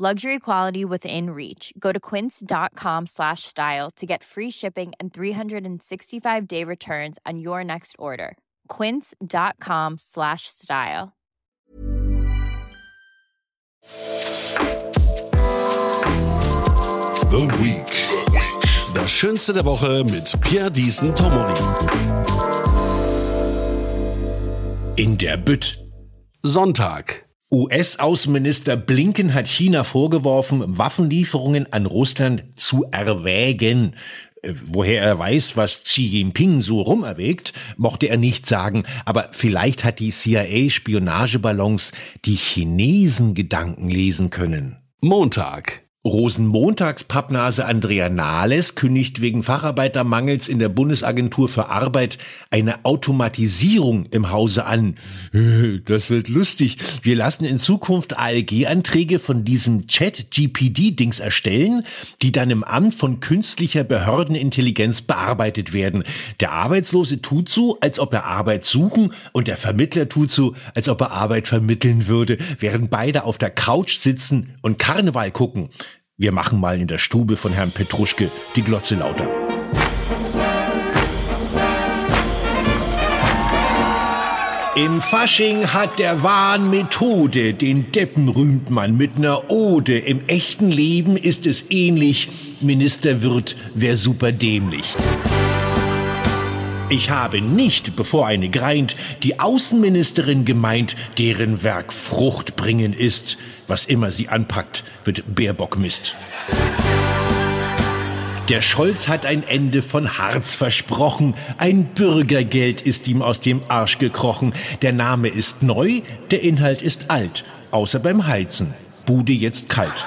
Luxury quality within reach. Go to quince.com slash style to get free shipping and 365 day returns on your next order. Quince.com slash style. The Week. Das Schönste der Woche mit Pierre Diesen Tomori. In der Bütt. Sonntag. US-Außenminister Blinken hat China vorgeworfen, Waffenlieferungen an Russland zu erwägen. Äh, woher er weiß, was Xi Jinping so rumerwägt, mochte er nicht sagen, aber vielleicht hat die CIA Spionageballons die Chinesen Gedanken lesen können. Montag. Rosenmontagspappnase Andrea Nahles kündigt wegen Facharbeitermangels in der Bundesagentur für Arbeit eine Automatisierung im Hause an. Das wird lustig. Wir lassen in Zukunft ALG-Anträge von diesem Chat-GPD-Dings erstellen, die dann im Amt von künstlicher Behördenintelligenz bearbeitet werden. Der Arbeitslose tut so, als ob er Arbeit suchen und der Vermittler tut so, als ob er Arbeit vermitteln würde, während beide auf der Couch sitzen und Karneval gucken. Wir machen mal in der Stube von Herrn Petruschke die Glotze lauter. Im Fasching hat der Wahn Methode, den Deppen rühmt man mit ner Ode. Im echten Leben ist es ähnlich, Minister wird, wer super dämlich. Ich habe nicht, bevor eine greint, die Außenministerin gemeint, deren Werk Frucht bringen ist. Was immer sie anpackt, wird Baerbock-Mist. Der Scholz hat ein Ende von Harz versprochen. Ein Bürgergeld ist ihm aus dem Arsch gekrochen. Der Name ist neu, der Inhalt ist alt. Außer beim Heizen. Bude jetzt kalt.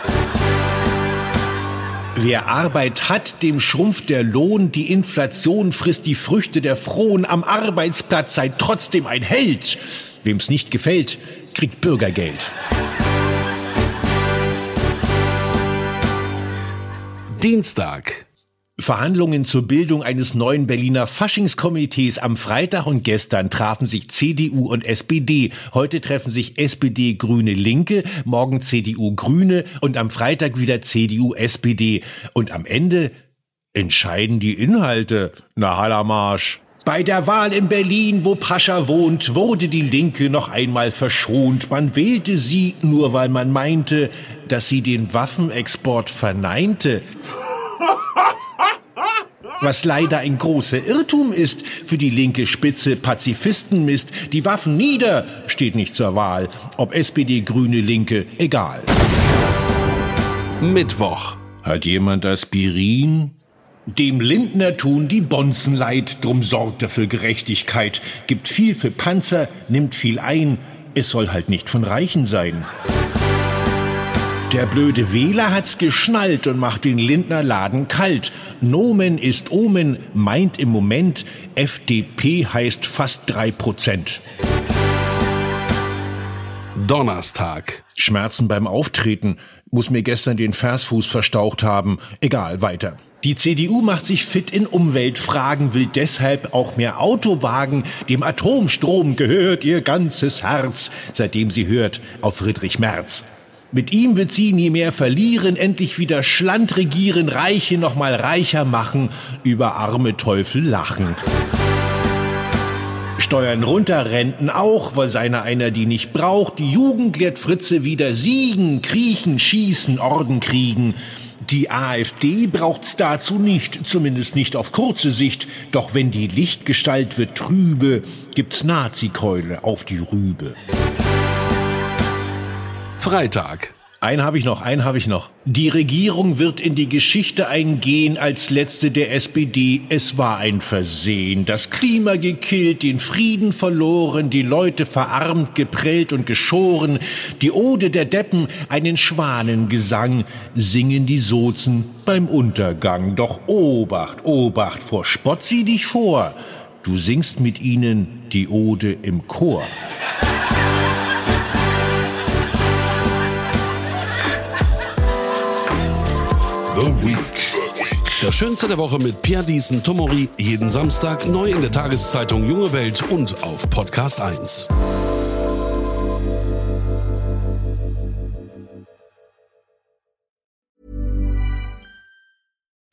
Wer Arbeit hat, dem schrumpft der Lohn, die Inflation frisst die Früchte der Frohen, am Arbeitsplatz sei trotzdem ein Held. Wem's nicht gefällt, kriegt Bürgergeld. Dienstag. Verhandlungen zur Bildung eines neuen Berliner Faschingskomitees am Freitag und gestern trafen sich CDU und SPD. Heute treffen sich SPD, Grüne, Linke, morgen CDU, Grüne und am Freitag wieder CDU, SPD. Und am Ende entscheiden die Inhalte. Na Hallamarsch. Bei der Wahl in Berlin, wo Pascha wohnt, wurde die Linke noch einmal verschont. Man wählte sie nur, weil man meinte, dass sie den Waffenexport verneinte was leider ein großer Irrtum ist. Für die linke Spitze Pazifistenmist. Die Waffen nieder steht nicht zur Wahl. Ob SPD, Grüne, Linke, egal. Mittwoch. Hat jemand Aspirin? Dem Lindner tun die Bonzen leid, drum sorgt er für Gerechtigkeit, gibt viel für Panzer, nimmt viel ein, es soll halt nicht von Reichen sein. Der blöde Wähler hat's geschnallt und macht den Lindner Laden kalt. Nomen ist Omen, meint im Moment, FDP heißt fast drei Prozent. Donnerstag. Schmerzen beim Auftreten, muss mir gestern den Versfuß verstaucht haben. Egal, weiter. Die CDU macht sich fit in Umweltfragen, will deshalb auch mehr Autowagen. Dem Atomstrom gehört ihr ganzes Herz, seitdem sie hört auf Friedrich Merz. Mit ihm wird sie nie mehr verlieren, endlich wieder Schland regieren, Reiche noch mal reicher machen, über arme Teufel lachen. Steuern runter, Renten auch, weil seiner einer die nicht braucht. Die Jugend lehrt Fritze wieder siegen, kriechen, schießen, Orden kriegen. Die AfD braucht's dazu nicht, zumindest nicht auf kurze Sicht. Doch wenn die Lichtgestalt wird trübe, gibt's Nazikeule auf die Rübe. Freitag. Einen habe ich noch, einen habe ich noch. Die Regierung wird in die Geschichte eingehen als letzte der SPD. Es war ein Versehen. Das Klima gekillt, den Frieden verloren, die Leute verarmt, geprellt und geschoren. Die Ode der Deppen, einen Schwanengesang, singen die Sozen beim Untergang. Doch Obacht, Obacht, vor Spott sieh dich vor. Du singst mit ihnen die Ode im Chor. The Week. Das Schönste der Woche mit Pierre Diesen Tomori. Jeden Samstag neu in der Tageszeitung Junge Welt und auf Podcast 1.